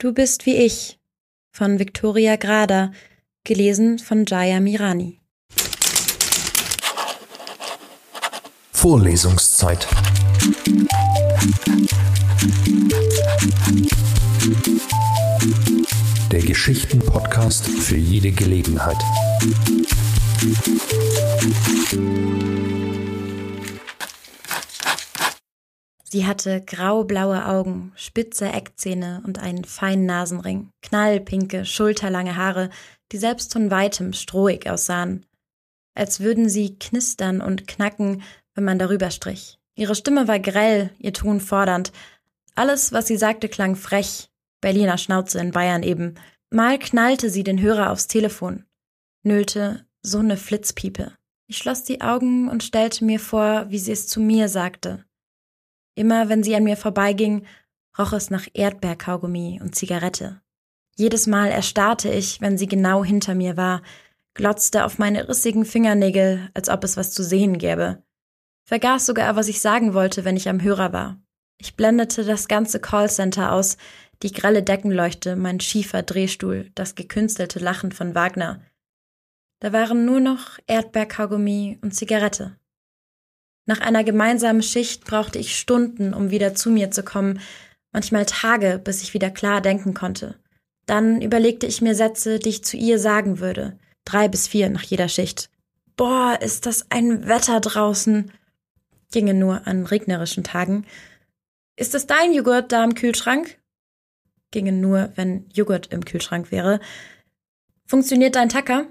Du bist wie ich von Victoria Grader, gelesen von Jaya Mirani. Vorlesungszeit. Der Geschichten-Podcast für jede Gelegenheit. Sie hatte graublaue Augen, spitze Eckzähne und einen feinen Nasenring, knallpinke, schulterlange Haare, die selbst von weitem strohig aussahen, als würden sie knistern und knacken, wenn man darüber strich. Ihre Stimme war grell, ihr Ton fordernd. Alles, was sie sagte, klang frech, Berliner Schnauze in Bayern eben. Mal knallte sie den Hörer aufs Telefon, nölte so ne Flitzpiepe. Ich schloss die Augen und stellte mir vor, wie sie es zu mir sagte. Immer wenn sie an mir vorbeiging, roch es nach Erdbeerkaugummi und Zigarette. Jedes Mal erstarrte ich, wenn sie genau hinter mir war, glotzte auf meine rissigen Fingernägel, als ob es was zu sehen gäbe. Vergaß sogar, was ich sagen wollte, wenn ich am Hörer war. Ich blendete das ganze Callcenter aus, die grelle Deckenleuchte, mein schiefer Drehstuhl, das gekünstelte Lachen von Wagner. Da waren nur noch Erdbeerkaugummi und Zigarette. Nach einer gemeinsamen Schicht brauchte ich Stunden, um wieder zu mir zu kommen, manchmal Tage, bis ich wieder klar denken konnte. Dann überlegte ich mir Sätze, die ich zu ihr sagen würde, drei bis vier nach jeder Schicht. Boah, ist das ein Wetter draußen. Ginge nur an regnerischen Tagen. Ist es dein Joghurt da im Kühlschrank? Ginge nur, wenn Joghurt im Kühlschrank wäre. Funktioniert dein Tacker?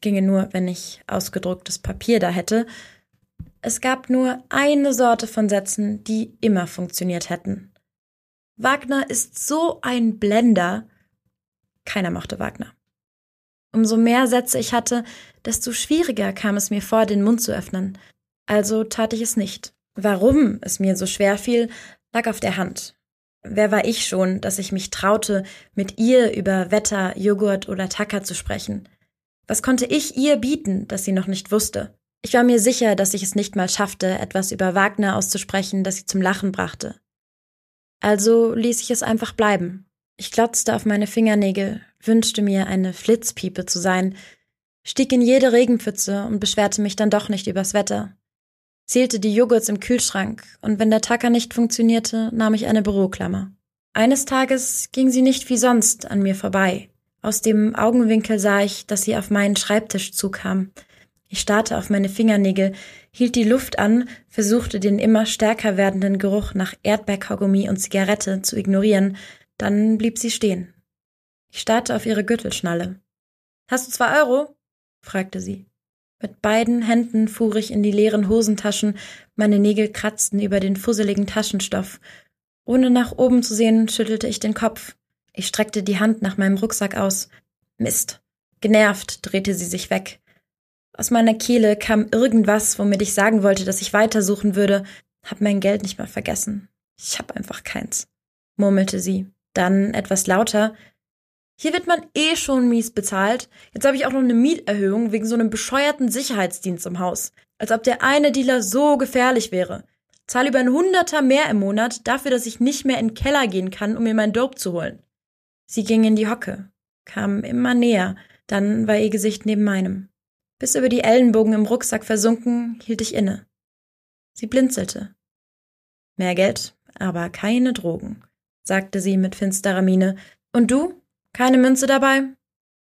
Ginge nur, wenn ich ausgedrucktes Papier da hätte. Es gab nur eine Sorte von Sätzen, die immer funktioniert hätten. Wagner ist so ein Blender. Keiner mochte Wagner. Umso mehr Sätze ich hatte, desto schwieriger kam es mir vor, den Mund zu öffnen. Also tat ich es nicht. Warum es mir so schwer fiel, lag auf der Hand. Wer war ich schon, dass ich mich traute, mit ihr über Wetter, Joghurt oder Tacker zu sprechen? Was konnte ich ihr bieten, das sie noch nicht wusste? Ich war mir sicher, dass ich es nicht mal schaffte, etwas über Wagner auszusprechen, das sie zum Lachen brachte. Also ließ ich es einfach bleiben. Ich glotzte auf meine Fingernägel, wünschte mir, eine Flitzpiepe zu sein, stieg in jede Regenpfütze und beschwerte mich dann doch nicht übers Wetter. Zählte die Joghurts im Kühlschrank, und wenn der Tacker nicht funktionierte, nahm ich eine Büroklammer. Eines Tages ging sie nicht wie sonst an mir vorbei. Aus dem Augenwinkel sah ich, dass sie auf meinen Schreibtisch zukam, ich starrte auf meine Fingernägel, hielt die Luft an, versuchte den immer stärker werdenden Geruch nach Erdbeerkaugummi und Zigarette zu ignorieren, dann blieb sie stehen. Ich starrte auf ihre Gürtelschnalle. Hast du zwei Euro? fragte sie. Mit beiden Händen fuhr ich in die leeren Hosentaschen, meine Nägel kratzten über den fusseligen Taschenstoff. Ohne nach oben zu sehen, schüttelte ich den Kopf. Ich streckte die Hand nach meinem Rucksack aus. Mist. Genervt drehte sie sich weg. Aus meiner Kehle kam irgendwas, womit ich sagen wollte, dass ich weitersuchen würde, hab mein Geld nicht mehr vergessen. Ich hab einfach keins, murmelte sie. Dann etwas lauter. Hier wird man eh schon mies bezahlt. Jetzt habe ich auch noch eine Mieterhöhung wegen so einem bescheuerten Sicherheitsdienst im Haus. Als ob der eine Dealer so gefährlich wäre. Zahle über ein Hunderter mehr im Monat dafür, dass ich nicht mehr in den Keller gehen kann, um mir mein Dope zu holen. Sie ging in die Hocke, kam immer näher, dann war ihr Gesicht neben meinem. Bis über die Ellenbogen im Rucksack versunken, hielt ich inne. Sie blinzelte. Mehr Geld, aber keine Drogen, sagte sie mit finsterer Miene. Und du? Keine Münze dabei?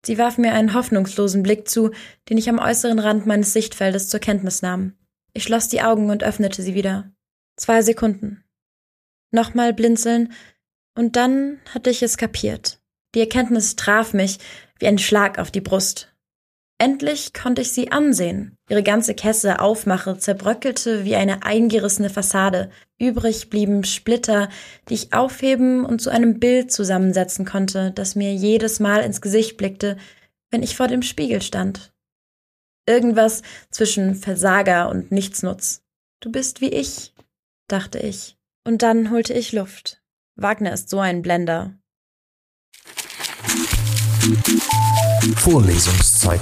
Sie warf mir einen hoffnungslosen Blick zu, den ich am äußeren Rand meines Sichtfeldes zur Kenntnis nahm. Ich schloss die Augen und öffnete sie wieder. Zwei Sekunden. Nochmal blinzeln, und dann hatte ich es kapiert. Die Erkenntnis traf mich wie ein Schlag auf die Brust. Endlich konnte ich sie ansehen. Ihre ganze Kesse Aufmache zerbröckelte wie eine eingerissene Fassade. Übrig blieben Splitter, die ich aufheben und zu einem Bild zusammensetzen konnte, das mir jedes Mal ins Gesicht blickte, wenn ich vor dem Spiegel stand. Irgendwas zwischen Versager und Nichtsnutz. Du bist wie ich, dachte ich. Und dann holte ich Luft. Wagner ist so ein Blender. Vorlesungszeit.